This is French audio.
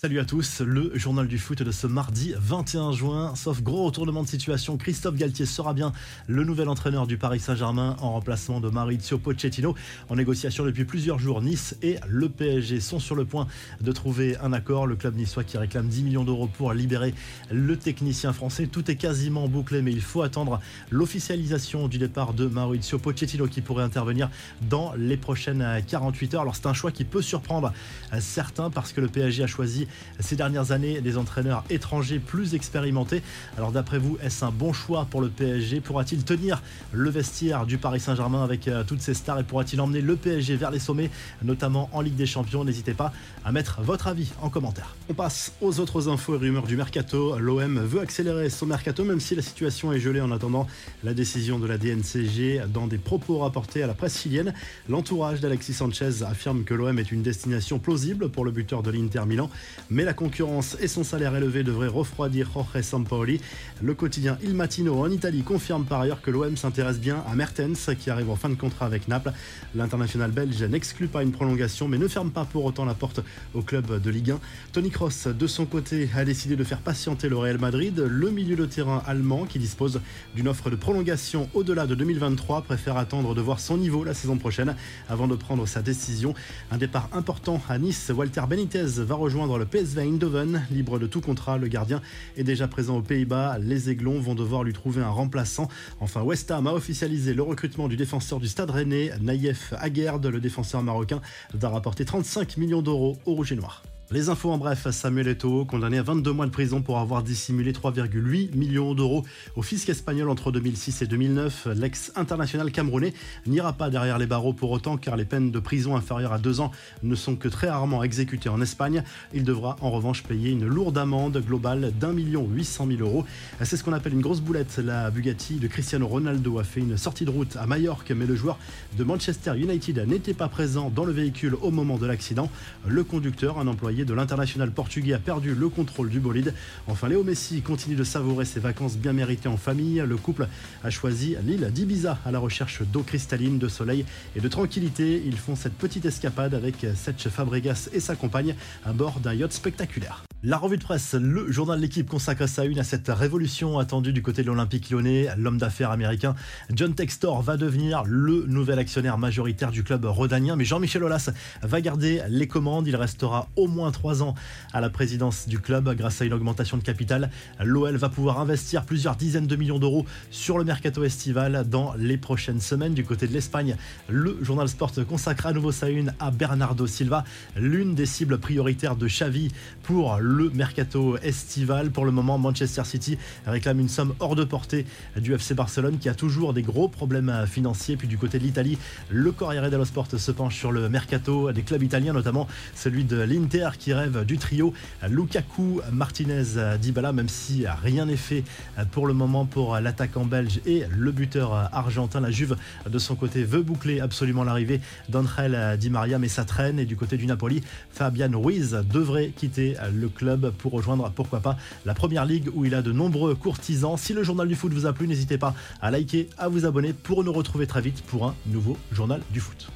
Salut à tous, le journal du foot de ce mardi 21 juin. Sauf gros retournement de situation, Christophe Galtier sera bien le nouvel entraîneur du Paris Saint-Germain en remplacement de Maurizio Pochettino. En négociation depuis plusieurs jours, Nice et le PSG sont sur le point de trouver un accord. Le club niçois qui réclame 10 millions d'euros pour libérer le technicien français. Tout est quasiment bouclé, mais il faut attendre l'officialisation du départ de Maurizio Pochettino qui pourrait intervenir dans les prochaines 48 heures. Alors c'est un choix qui peut surprendre certains parce que le PSG a choisi ces dernières années des entraîneurs étrangers plus expérimentés. Alors d'après vous, est-ce un bon choix pour le PSG Pourra-t-il tenir le vestiaire du Paris Saint-Germain avec euh, toutes ces stars? Et pourra-t-il emmener le PSG vers les sommets, notamment en Ligue des Champions? N'hésitez pas à mettre votre avis en commentaire. On passe aux autres infos et rumeurs du mercato. L'OM veut accélérer son mercato même si la situation est gelée en attendant la décision de la DNCG dans des propos rapportés à la presse chilienne. L'entourage d'Alexis Sanchez affirme que l'OM est une destination plausible pour le buteur de l'Inter Milan mais la concurrence et son salaire élevé devraient refroidir Jorge Sampaoli. Le quotidien Il Mattino en Italie confirme par ailleurs que l'OM s'intéresse bien à Mertens qui arrive en fin de contrat avec Naples. L'international belge n'exclut pas une prolongation mais ne ferme pas pour autant la porte au club de Ligue 1. Tony Kroos de son côté a décidé de faire patienter le Real Madrid. Le milieu de terrain allemand qui dispose d'une offre de prolongation au-delà de 2023 préfère attendre de voir son niveau la saison prochaine avant de prendre sa décision. Un départ important à Nice. Walter Benitez va rejoindre le PSV Eindhoven, libre de tout contrat, le gardien est déjà présent aux Pays-Bas. Les Aiglons vont devoir lui trouver un remplaçant. Enfin, West Ham a officialisé le recrutement du défenseur du Stade Rennais, Naïef Aguerd, le défenseur marocain, va rapporter 35 millions d'euros au Rouge et Noir. Les infos en bref, Samuel Eto'o, condamné à 22 mois de prison pour avoir dissimulé 3,8 millions d'euros au fisc espagnol entre 2006 et 2009. L'ex-international camerounais n'ira pas derrière les barreaux pour autant car les peines de prison inférieures à deux ans ne sont que très rarement exécutées en Espagne. Il devra en revanche payer une lourde amende globale d'un million huit cent mille euros. C'est ce qu'on appelle une grosse boulette. La Bugatti de Cristiano Ronaldo a fait une sortie de route à Majorque mais le joueur de Manchester United n'était pas présent dans le véhicule au moment de l'accident. Le conducteur, un employé de l'international portugais a perdu le contrôle du bolide. Enfin, Léo Messi continue de savourer ses vacances bien méritées en famille. Le couple a choisi l'île d'Ibiza à la recherche d'eau cristalline, de soleil et de tranquillité. Ils font cette petite escapade avec Setch Fabregas et sa compagne à bord d'un yacht spectaculaire. La revue de presse, le journal de l'équipe consacre sa une à cette révolution attendue du côté de l'Olympique lyonnais. L'homme d'affaires américain John Textor va devenir le nouvel actionnaire majoritaire du club rodanien. Mais Jean-Michel Aulas va garder les commandes. Il restera au moins trois ans à la présidence du club grâce à une augmentation de capital. L'OL va pouvoir investir plusieurs dizaines de millions d'euros sur le mercato estival dans les prochaines semaines. Du côté de l'Espagne, le journal Sport consacre à nouveau sa une à Bernardo Silva, l'une des cibles prioritaires de Xavi pour le mercato estival. Pour le moment, Manchester City réclame une somme hors de portée du FC Barcelone qui a toujours des gros problèmes financiers. Puis du côté de l'Italie, le Corriere dello Sport se penche sur le mercato des clubs italiens, notamment celui de l'Inter qui rêve du trio Lukaku, Martinez, Dybala, même si rien n'est fait pour le moment pour l'attaquant belge et le buteur argentin. La Juve, de son côté, veut boucler absolument l'arrivée d'Angel Di Maria, mais ça traîne. Et du côté du Napoli, Fabian Ruiz devrait quitter le club pour rejoindre, pourquoi pas, la première ligue où il a de nombreux courtisans. Si le journal du foot vous a plu, n'hésitez pas à liker, à vous abonner pour nous retrouver très vite pour un nouveau journal du foot.